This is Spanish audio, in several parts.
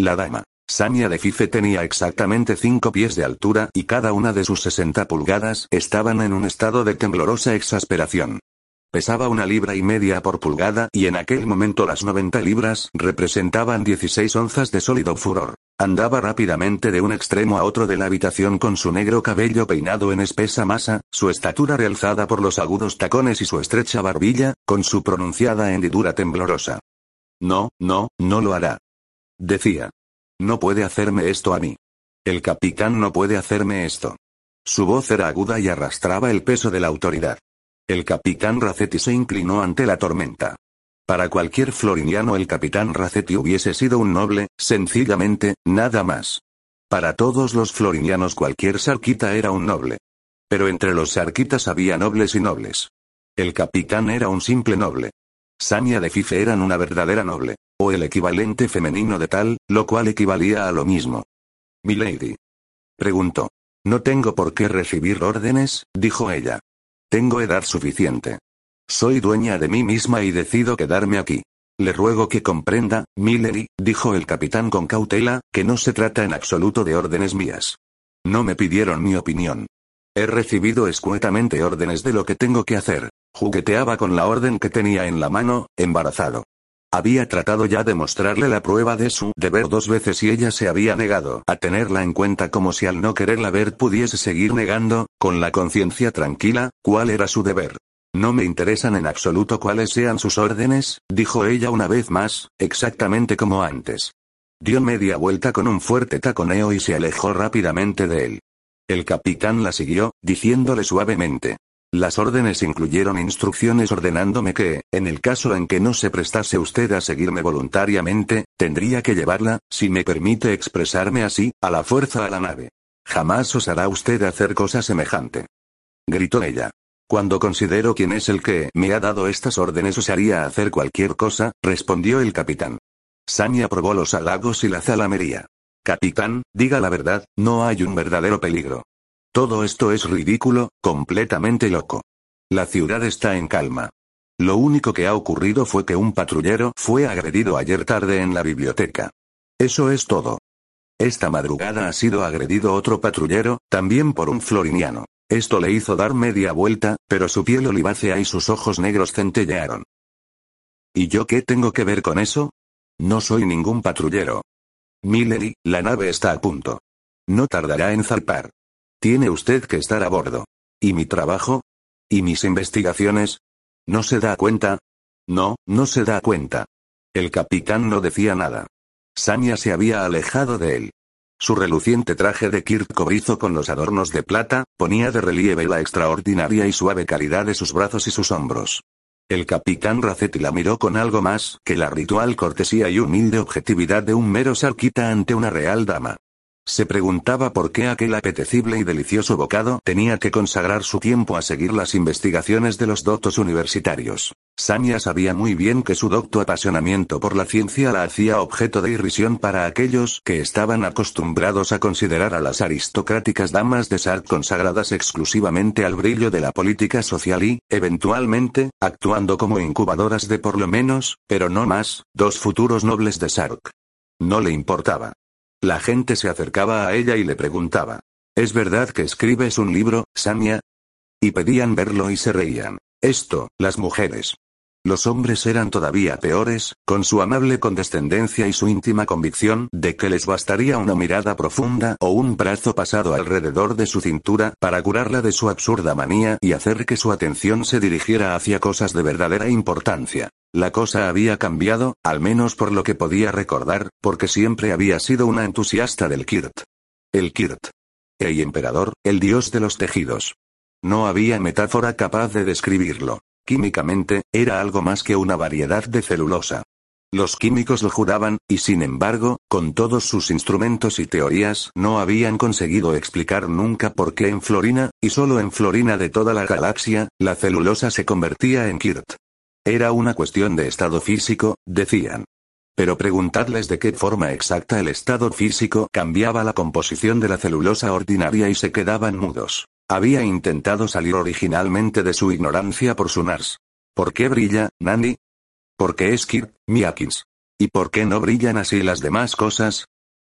La dama. Sanya de Fife tenía exactamente 5 pies de altura y cada una de sus 60 pulgadas estaban en un estado de temblorosa exasperación. Pesaba una libra y media por pulgada y en aquel momento las 90 libras representaban 16 onzas de sólido furor. Andaba rápidamente de un extremo a otro de la habitación con su negro cabello peinado en espesa masa, su estatura realzada por los agudos tacones y su estrecha barbilla, con su pronunciada hendidura temblorosa. No, no, no lo hará. Decía. No puede hacerme esto a mí. El capitán no puede hacerme esto. Su voz era aguda y arrastraba el peso de la autoridad. El capitán Racetti se inclinó ante la tormenta. Para cualquier floriniano el capitán Racetti hubiese sido un noble, sencillamente, nada más. Para todos los florinianos cualquier sarquita era un noble. Pero entre los sarquitas había nobles y nobles. El capitán era un simple noble. Sanya de Fife eran una verdadera noble, o el equivalente femenino de tal, lo cual equivalía a lo mismo. Milady. Preguntó. No tengo por qué recibir órdenes, dijo ella. Tengo edad suficiente. Soy dueña de mí misma y decido quedarme aquí. Le ruego que comprenda, Milady, dijo el capitán con cautela, que no se trata en absoluto de órdenes mías. No me pidieron mi opinión. He recibido escuetamente órdenes de lo que tengo que hacer. Jugueteaba con la orden que tenía en la mano, embarazado. Había tratado ya de mostrarle la prueba de su deber dos veces y ella se había negado a tenerla en cuenta como si al no quererla ver pudiese seguir negando, con la conciencia tranquila, cuál era su deber. No me interesan en absoluto cuáles sean sus órdenes, dijo ella una vez más, exactamente como antes. Dio media vuelta con un fuerte taconeo y se alejó rápidamente de él. El capitán la siguió, diciéndole suavemente. Las órdenes incluyeron instrucciones ordenándome que, en el caso en que no se prestase usted a seguirme voluntariamente, tendría que llevarla, si me permite expresarme así, a la fuerza a la nave. Jamás osará usted hacer cosa semejante. Gritó ella. Cuando considero quién es el que me ha dado estas órdenes osaría hacer cualquier cosa, respondió el capitán. Sani aprobó los halagos y la zalamería. Capitán, diga la verdad, no hay un verdadero peligro. Todo esto es ridículo, completamente loco. La ciudad está en calma. Lo único que ha ocurrido fue que un patrullero fue agredido ayer tarde en la biblioteca. Eso es todo. Esta madrugada ha sido agredido otro patrullero, también por un floriniano. Esto le hizo dar media vuelta, pero su piel olivácea y sus ojos negros centellearon. ¿Y yo qué tengo que ver con eso? No soy ningún patrullero. Millery, la nave está a punto. No tardará en zarpar. Tiene usted que estar a bordo. ¿Y mi trabajo? ¿Y mis investigaciones? ¿No se da cuenta? No, no se da cuenta. El capitán no decía nada. Sanya se había alejado de él. Su reluciente traje de Kirk cobrizo con los adornos de plata, ponía de relieve la extraordinaria y suave calidad de sus brazos y sus hombros. El capitán Racetti la miró con algo más que la ritual cortesía y humilde objetividad de un mero sarquita ante una real dama. Se preguntaba por qué aquel apetecible y delicioso bocado tenía que consagrar su tiempo a seguir las investigaciones de los doctos universitarios. Sanya sabía muy bien que su docto apasionamiento por la ciencia la hacía objeto de irrisión para aquellos que estaban acostumbrados a considerar a las aristocráticas damas de Sark consagradas exclusivamente al brillo de la política social y, eventualmente, actuando como incubadoras de por lo menos, pero no más, dos futuros nobles de Sark. No le importaba. La gente se acercaba a ella y le preguntaba. ¿Es verdad que escribes un libro, Samia? Y pedían verlo y se reían. Esto, las mujeres. Los hombres eran todavía peores, con su amable condescendencia y su íntima convicción de que les bastaría una mirada profunda o un brazo pasado alrededor de su cintura para curarla de su absurda manía y hacer que su atención se dirigiera hacia cosas de verdadera importancia. La cosa había cambiado, al menos por lo que podía recordar, porque siempre había sido una entusiasta del Kirt. El Kirt. El emperador, el dios de los tejidos. No había metáfora capaz de describirlo. Químicamente, era algo más que una variedad de celulosa. Los químicos lo juraban, y sin embargo, con todos sus instrumentos y teorías, no habían conseguido explicar nunca por qué en Florina, y solo en Florina de toda la galaxia, la celulosa se convertía en Kirt. Era una cuestión de estado físico, decían. Pero preguntadles de qué forma exacta el estado físico cambiaba la composición de la celulosa ordinaria y se quedaban mudos. Había intentado salir originalmente de su ignorancia por su NARS. ¿Por qué brilla, Nani? Porque es Kirk, Miakins. ¿Y por qué no brillan así las demás cosas?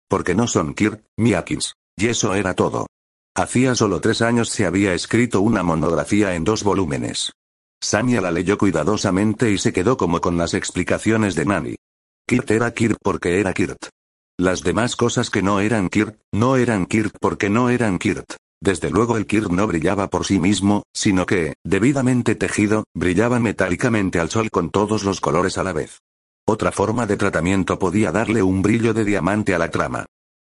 Porque no son Kirk, Miakins. Y eso era todo. Hacía solo tres años se había escrito una monografía en dos volúmenes. Samia la leyó cuidadosamente y se quedó como con las explicaciones de Nani. Kirt era Kirk porque era Kirt. Las demás cosas que no eran Kirk, no eran Kirk porque no eran Kirt. Desde luego el Kirk no brillaba por sí mismo, sino que, debidamente tejido, brillaba metálicamente al sol con todos los colores a la vez. Otra forma de tratamiento podía darle un brillo de diamante a la trama.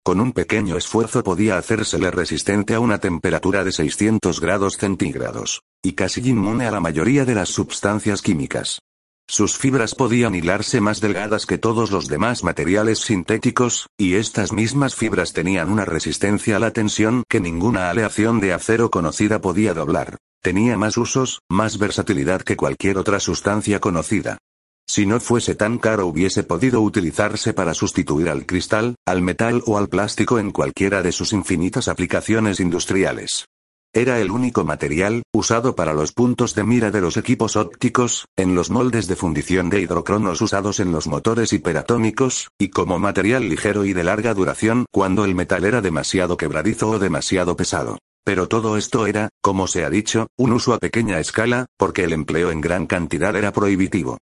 Con un pequeño esfuerzo podía hacérsele resistente a una temperatura de 600 grados centígrados, y casi inmune a la mayoría de las sustancias químicas. Sus fibras podían hilarse más delgadas que todos los demás materiales sintéticos, y estas mismas fibras tenían una resistencia a la tensión que ninguna aleación de acero conocida podía doblar. Tenía más usos, más versatilidad que cualquier otra sustancia conocida. Si no fuese tan caro hubiese podido utilizarse para sustituir al cristal, al metal o al plástico en cualquiera de sus infinitas aplicaciones industriales. Era el único material, usado para los puntos de mira de los equipos ópticos, en los moldes de fundición de hidrocronos usados en los motores hiperatómicos, y como material ligero y de larga duración cuando el metal era demasiado quebradizo o demasiado pesado. Pero todo esto era, como se ha dicho, un uso a pequeña escala, porque el empleo en gran cantidad era prohibitivo.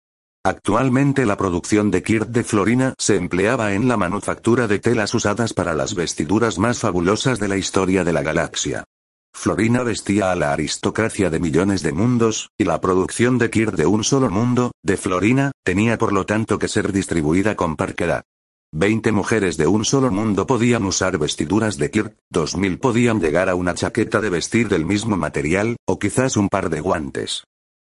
Actualmente la producción de Kirt de Florina se empleaba en la manufactura de telas usadas para las vestiduras más fabulosas de la historia de la galaxia. Florina vestía a la aristocracia de millones de mundos, y la producción de Kirt de un solo mundo, de Florina, tenía por lo tanto que ser distribuida con parquedad. Veinte mujeres de un solo mundo podían usar vestiduras de Kirt, dos mil podían llegar a una chaqueta de vestir del mismo material, o quizás un par de guantes.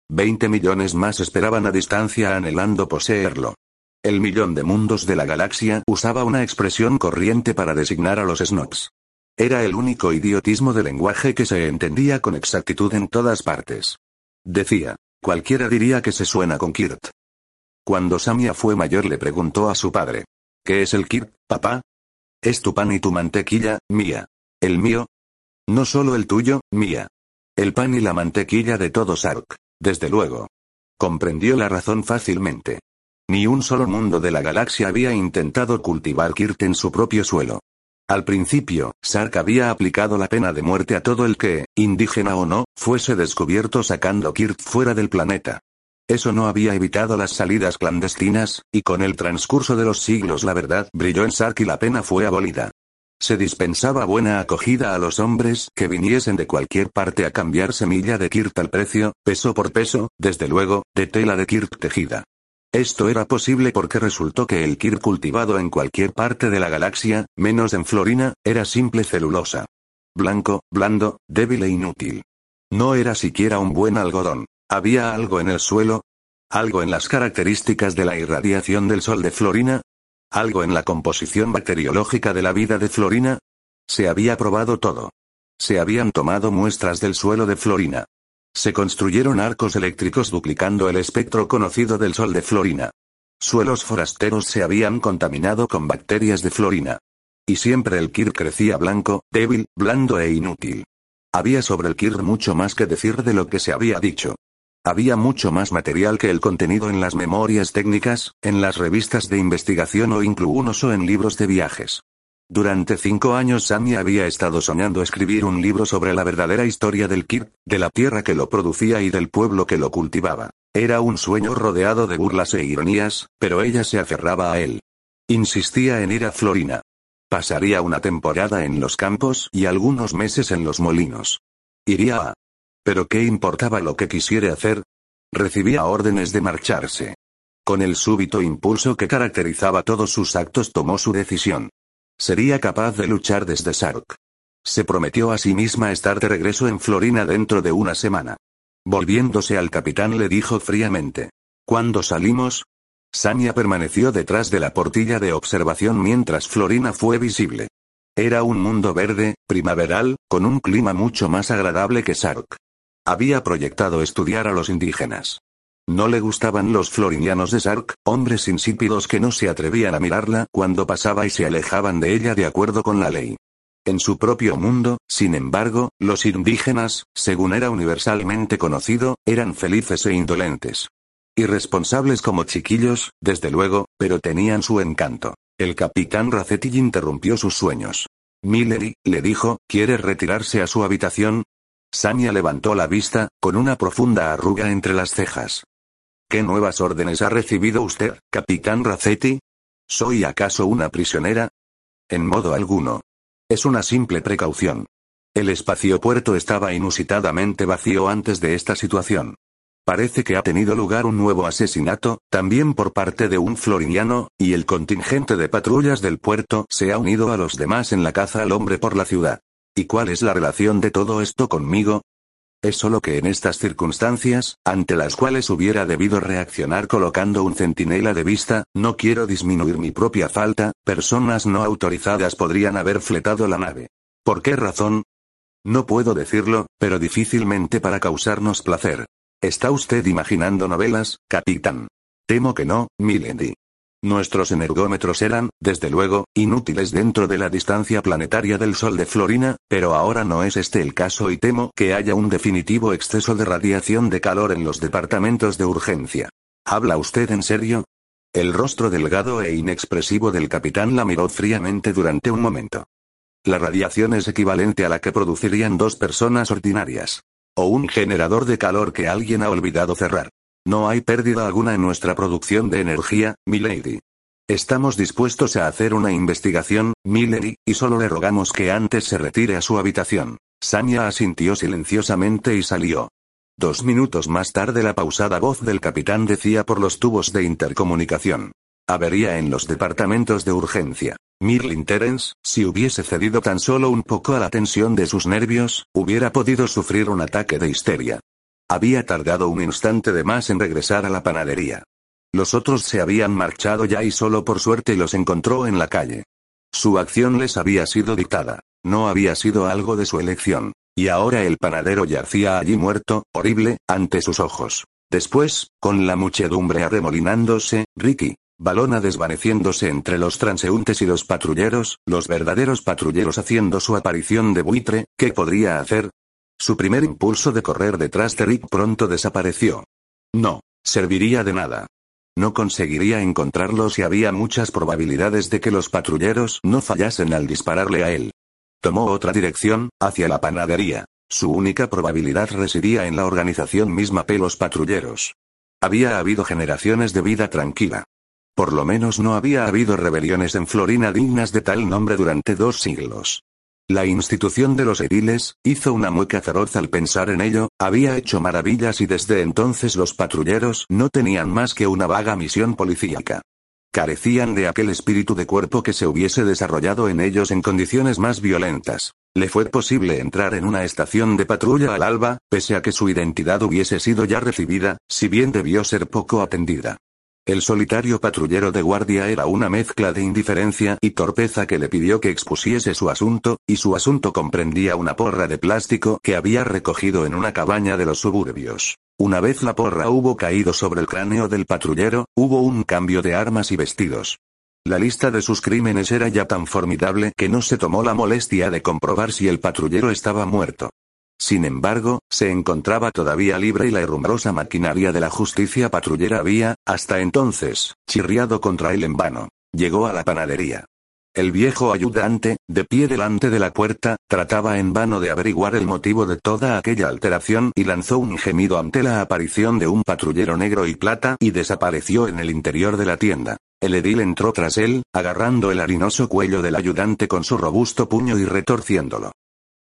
Veinte millones más esperaban a distancia anhelando poseerlo. El millón de mundos de la galaxia usaba una expresión corriente para designar a los snobs. Era el único idiotismo de lenguaje que se entendía con exactitud en todas partes. Decía, cualquiera diría que se suena con Kirt. Cuando Samia fue mayor le preguntó a su padre. ¿Qué es el Kirt, papá? Es tu pan y tu mantequilla, mía. ¿El mío? No solo el tuyo, mía. El pan y la mantequilla de todo Sark. Desde luego. Comprendió la razón fácilmente. Ni un solo mundo de la galaxia había intentado cultivar Kirt en su propio suelo. Al principio, Sark había aplicado la pena de muerte a todo el que, indígena o no, fuese descubierto sacando Kirt fuera del planeta. Eso no había evitado las salidas clandestinas, y con el transcurso de los siglos la verdad brilló en Sark y la pena fue abolida. Se dispensaba buena acogida a los hombres que viniesen de cualquier parte a cambiar semilla de Kirt al precio, peso por peso, desde luego, de tela de Kirt tejida. Esto era posible porque resultó que el Kirt cultivado en cualquier parte de la galaxia, menos en Florina, era simple celulosa. Blanco, blando, débil e inútil. No era siquiera un buen algodón. ¿Había algo en el suelo? ¿Algo en las características de la irradiación del sol de Florina? ¿Algo en la composición bacteriológica de la vida de Florina? Se había probado todo. Se habían tomado muestras del suelo de Florina. Se construyeron arcos eléctricos duplicando el espectro conocido del sol de Florina. Suelos forasteros se habían contaminado con bacterias de Florina. Y siempre el Kir crecía blanco, débil, blando e inútil. Había sobre el Kir mucho más que decir de lo que se había dicho. Había mucho más material que el contenido en las memorias técnicas, en las revistas de investigación o incluso en libros de viajes. Durante cinco años Sammy había estado soñando escribir un libro sobre la verdadera historia del Kir, de la tierra que lo producía y del pueblo que lo cultivaba. Era un sueño rodeado de burlas e ironías, pero ella se aferraba a él. Insistía en ir a Florina. Pasaría una temporada en los campos y algunos meses en los molinos. Iría a pero ¿qué importaba lo que quisiera hacer? Recibía órdenes de marcharse. Con el súbito impulso que caracterizaba todos sus actos tomó su decisión. Sería capaz de luchar desde Sark. Se prometió a sí misma estar de regreso en Florina dentro de una semana. Volviéndose al capitán le dijo fríamente. ¿Cuándo salimos? Sanya permaneció detrás de la portilla de observación mientras Florina fue visible. Era un mundo verde, primaveral, con un clima mucho más agradable que Sark. Había proyectado estudiar a los indígenas. No le gustaban los florinianos de Sark, hombres insípidos que no se atrevían a mirarla cuando pasaba y se alejaban de ella de acuerdo con la ley. En su propio mundo, sin embargo, los indígenas, según era universalmente conocido, eran felices e indolentes. Irresponsables como chiquillos, desde luego, pero tenían su encanto. El capitán Racetti interrumpió sus sueños. Millery, le dijo, ¿quiere retirarse a su habitación? Sanya levantó la vista, con una profunda arruga entre las cejas. ¿Qué nuevas órdenes ha recibido usted, capitán Racetti? ¿Soy acaso una prisionera? En modo alguno. Es una simple precaución. El espaciopuerto estaba inusitadamente vacío antes de esta situación. Parece que ha tenido lugar un nuevo asesinato, también por parte de un floriniano, y el contingente de patrullas del puerto se ha unido a los demás en la caza al hombre por la ciudad. ¿Y cuál es la relación de todo esto conmigo? Es solo que en estas circunstancias, ante las cuales hubiera debido reaccionar colocando un centinela de vista, no quiero disminuir mi propia falta, personas no autorizadas podrían haber fletado la nave. ¿Por qué razón? No puedo decirlo, pero difícilmente para causarnos placer. ¿Está usted imaginando novelas, capitán? Temo que no, Milendi. Nuestros energómetros eran, desde luego, inútiles dentro de la distancia planetaria del Sol de Florina, pero ahora no es este el caso y temo que haya un definitivo exceso de radiación de calor en los departamentos de urgencia. ¿Habla usted en serio? El rostro delgado e inexpresivo del capitán la miró fríamente durante un momento. La radiación es equivalente a la que producirían dos personas ordinarias. O un generador de calor que alguien ha olvidado cerrar. No hay pérdida alguna en nuestra producción de energía, milady. Estamos dispuestos a hacer una investigación, Millery, y solo le rogamos que antes se retire a su habitación. Sanya asintió silenciosamente y salió. Dos minutos más tarde la pausada voz del capitán decía por los tubos de intercomunicación. Avería en los departamentos de urgencia. Mirlin Terence, si hubiese cedido tan solo un poco a la tensión de sus nervios, hubiera podido sufrir un ataque de histeria. Había tardado un instante de más en regresar a la panadería. Los otros se habían marchado ya y solo por suerte los encontró en la calle. Su acción les había sido dictada. No había sido algo de su elección. Y ahora el panadero yacía allí muerto, horrible, ante sus ojos. Después, con la muchedumbre arremolinándose, Ricky, Balona desvaneciéndose entre los transeúntes y los patrulleros, los verdaderos patrulleros haciendo su aparición de buitre, ¿qué podría hacer? Su primer impulso de correr detrás de Rick pronto desapareció. No, serviría de nada. No conseguiría encontrarlos y había muchas probabilidades de que los patrulleros no fallasen al dispararle a él. Tomó otra dirección, hacia la panadería. Su única probabilidad residía en la organización misma de los patrulleros. Había habido generaciones de vida tranquila. Por lo menos no había habido rebeliones en Florina dignas de tal nombre durante dos siglos. La institución de los ediles, hizo una mueca feroz al pensar en ello, había hecho maravillas y desde entonces los patrulleros no tenían más que una vaga misión policíaca. Carecían de aquel espíritu de cuerpo que se hubiese desarrollado en ellos en condiciones más violentas. Le fue posible entrar en una estación de patrulla al alba, pese a que su identidad hubiese sido ya recibida, si bien debió ser poco atendida. El solitario patrullero de guardia era una mezcla de indiferencia y torpeza que le pidió que expusiese su asunto, y su asunto comprendía una porra de plástico que había recogido en una cabaña de los suburbios. Una vez la porra hubo caído sobre el cráneo del patrullero, hubo un cambio de armas y vestidos. La lista de sus crímenes era ya tan formidable que no se tomó la molestia de comprobar si el patrullero estaba muerto. Sin embargo, se encontraba todavía libre y la herrumbrosa maquinaria de la justicia patrullera había, hasta entonces, chirriado contra él en vano. Llegó a la panadería. El viejo ayudante, de pie delante de la puerta, trataba en vano de averiguar el motivo de toda aquella alteración y lanzó un gemido ante la aparición de un patrullero negro y plata y desapareció en el interior de la tienda. El edil entró tras él, agarrando el harinoso cuello del ayudante con su robusto puño y retorciéndolo.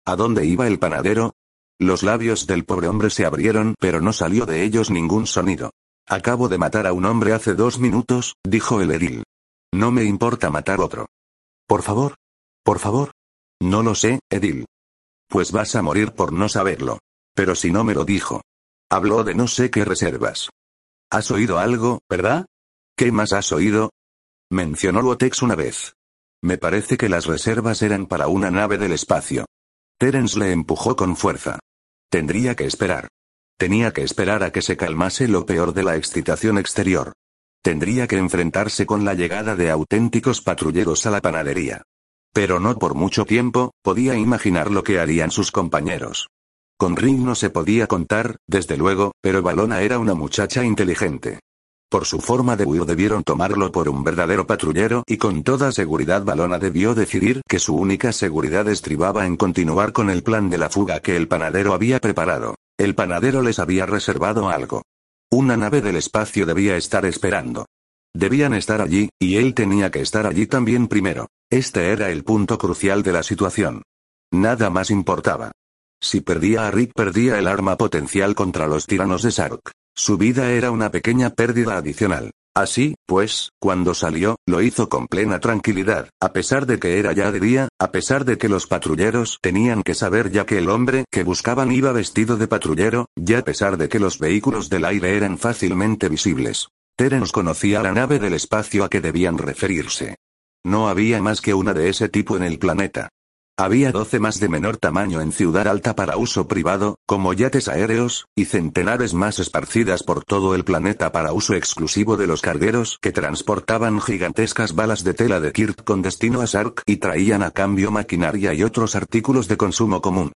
¿A dónde iba el panadero? Los labios del pobre hombre se abrieron, pero no salió de ellos ningún sonido. Acabo de matar a un hombre hace dos minutos, dijo el edil. No me importa matar otro. Por favor. Por favor. No lo sé, Edil. Pues vas a morir por no saberlo. Pero si no me lo dijo. Habló de no sé qué reservas. ¿Has oído algo, verdad? ¿Qué más has oído? Mencionó Luotex una vez. Me parece que las reservas eran para una nave del espacio. Terence le empujó con fuerza. Tendría que esperar. Tenía que esperar a que se calmase lo peor de la excitación exterior. Tendría que enfrentarse con la llegada de auténticos patrulleros a la panadería. Pero no por mucho tiempo, podía imaginar lo que harían sus compañeros. Con Ring no se podía contar, desde luego, pero Balona era una muchacha inteligente. Por su forma de huir debieron tomarlo por un verdadero patrullero y con toda seguridad Balona debió decidir que su única seguridad estribaba en continuar con el plan de la fuga que el panadero había preparado. El panadero les había reservado algo. Una nave del espacio debía estar esperando. Debían estar allí, y él tenía que estar allí también primero. Este era el punto crucial de la situación. Nada más importaba. Si perdía a Rick perdía el arma potencial contra los tiranos de Sark. Su vida era una pequeña pérdida adicional. Así, pues, cuando salió, lo hizo con plena tranquilidad, a pesar de que era ya de día, a pesar de que los patrulleros tenían que saber ya que el hombre que buscaban iba vestido de patrullero, ya a pesar de que los vehículos del aire eran fácilmente visibles. Terence conocía la nave del espacio a que debían referirse. No había más que una de ese tipo en el planeta. Había doce más de menor tamaño en Ciudad Alta para uso privado, como yates aéreos, y centenares más esparcidas por todo el planeta para uso exclusivo de los cargueros que transportaban gigantescas balas de tela de Kirt con destino a Sark y traían a cambio maquinaria y otros artículos de consumo común.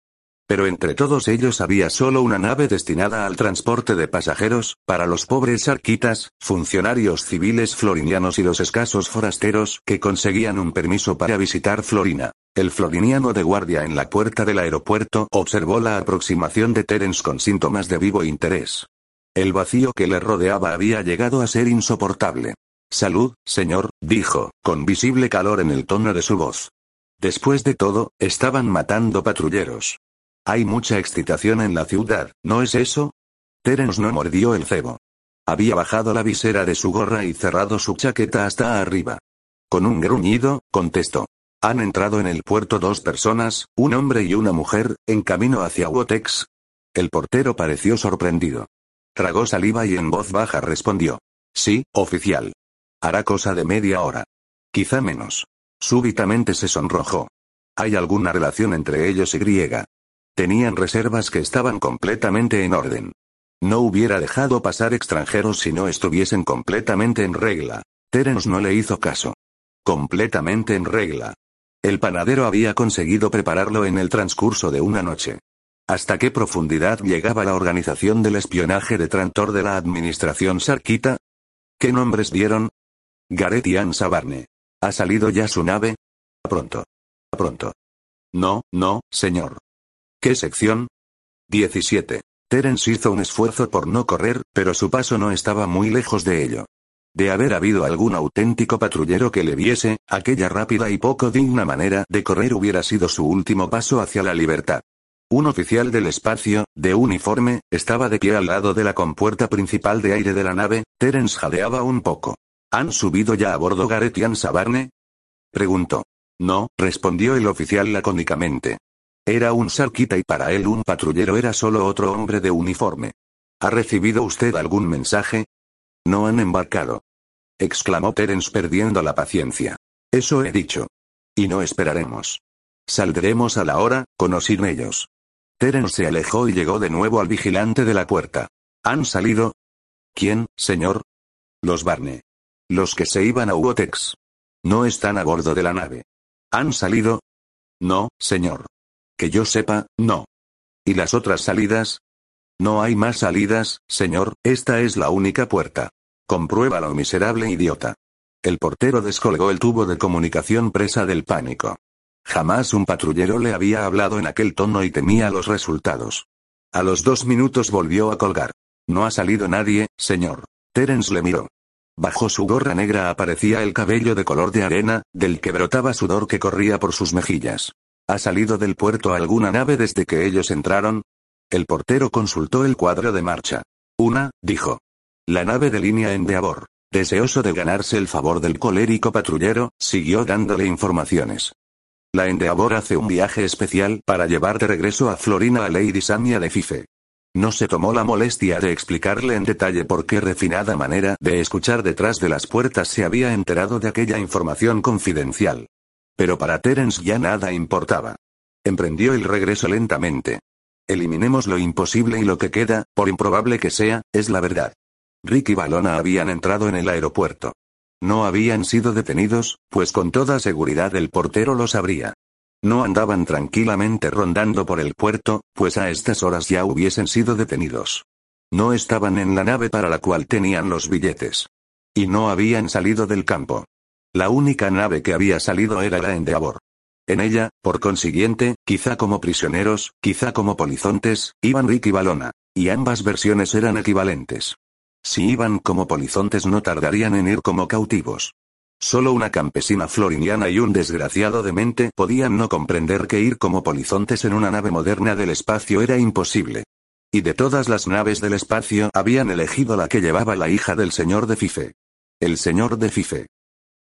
Pero entre todos ellos había solo una nave destinada al transporte de pasajeros, para los pobres arquitas, funcionarios civiles florinianos y los escasos forasteros que conseguían un permiso para visitar Florina. El floriniano de guardia en la puerta del aeropuerto observó la aproximación de Terence con síntomas de vivo interés. El vacío que le rodeaba había llegado a ser insoportable. Salud, señor, dijo, con visible calor en el tono de su voz. Después de todo, estaban matando patrulleros. Hay mucha excitación en la ciudad, ¿no es eso? Terence no mordió el cebo. Había bajado la visera de su gorra y cerrado su chaqueta hasta arriba. Con un gruñido, contestó. Han entrado en el puerto dos personas, un hombre y una mujer, en camino hacia Wotex. El portero pareció sorprendido. Tragó saliva y en voz baja respondió. Sí, oficial. Hará cosa de media hora. Quizá menos. Súbitamente se sonrojó. ¿Hay alguna relación entre ellos y griega? Tenían reservas que estaban completamente en orden. No hubiera dejado pasar extranjeros si no estuviesen completamente en regla. Terence no le hizo caso. Completamente en regla. El panadero había conseguido prepararlo en el transcurso de una noche. ¿Hasta qué profundidad llegaba la organización del espionaje de Trantor de la administración Sarkita? ¿Qué nombres dieron? Gareth y Ansa Barne. ¿Ha salido ya su nave? Pronto. Pronto. No, no, señor. ¿Qué sección? 17. Terence hizo un esfuerzo por no correr, pero su paso no estaba muy lejos de ello. De haber habido algún auténtico patrullero que le viese, aquella rápida y poco digna manera de correr hubiera sido su último paso hacia la libertad. Un oficial del espacio, de uniforme, estaba de pie al lado de la compuerta principal de aire de la nave, Terence jadeaba un poco. ¿Han subido ya a bordo Gareth y Sabarne? Preguntó. No, respondió el oficial lacónicamente. Era un sarquita y para él un patrullero era solo otro hombre de uniforme. ¿Ha recibido usted algún mensaje? No han embarcado. exclamó Terence perdiendo la paciencia. Eso he dicho. Y no esperaremos. Saldremos a la hora, con o ellos. Terence se alejó y llegó de nuevo al vigilante de la puerta. ¿Han salido? ¿Quién, señor? Los Barney. Los que se iban a Uotex. No están a bordo de la nave. ¿Han salido? No, señor. Que yo sepa, no. ¿Y las otras salidas? No hay más salidas, señor, esta es la única puerta. Compruébalo, miserable idiota. El portero descolgó el tubo de comunicación presa del pánico. Jamás un patrullero le había hablado en aquel tono y temía los resultados. A los dos minutos volvió a colgar. No ha salido nadie, señor. Terence le miró. Bajo su gorra negra aparecía el cabello de color de arena, del que brotaba sudor que corría por sus mejillas. ¿Ha salido del puerto alguna nave desde que ellos entraron? El portero consultó el cuadro de marcha. Una, dijo. La nave de línea Endeavor. Deseoso de ganarse el favor del colérico patrullero, siguió dándole informaciones. La Endeavor hace un viaje especial para llevar de regreso a Florina a Lady Samia de Fife. No se tomó la molestia de explicarle en detalle por qué refinada manera de escuchar detrás de las puertas se había enterado de aquella información confidencial. Pero para Terence ya nada importaba. Emprendió el regreso lentamente. Eliminemos lo imposible y lo que queda, por improbable que sea, es la verdad. Rick y Balona habían entrado en el aeropuerto. No habían sido detenidos, pues con toda seguridad el portero lo sabría. No andaban tranquilamente rondando por el puerto, pues a estas horas ya hubiesen sido detenidos. No estaban en la nave para la cual tenían los billetes. Y no habían salido del campo. La única nave que había salido era la Endeavor. En ella, por consiguiente, quizá como prisioneros, quizá como polizontes, iban Rick y Balona. Y ambas versiones eran equivalentes. Si iban como polizontes no tardarían en ir como cautivos. Solo una campesina floriniana y un desgraciado de mente podían no comprender que ir como polizontes en una nave moderna del espacio era imposible. Y de todas las naves del espacio habían elegido la que llevaba la hija del señor de Fife. El señor de Fife.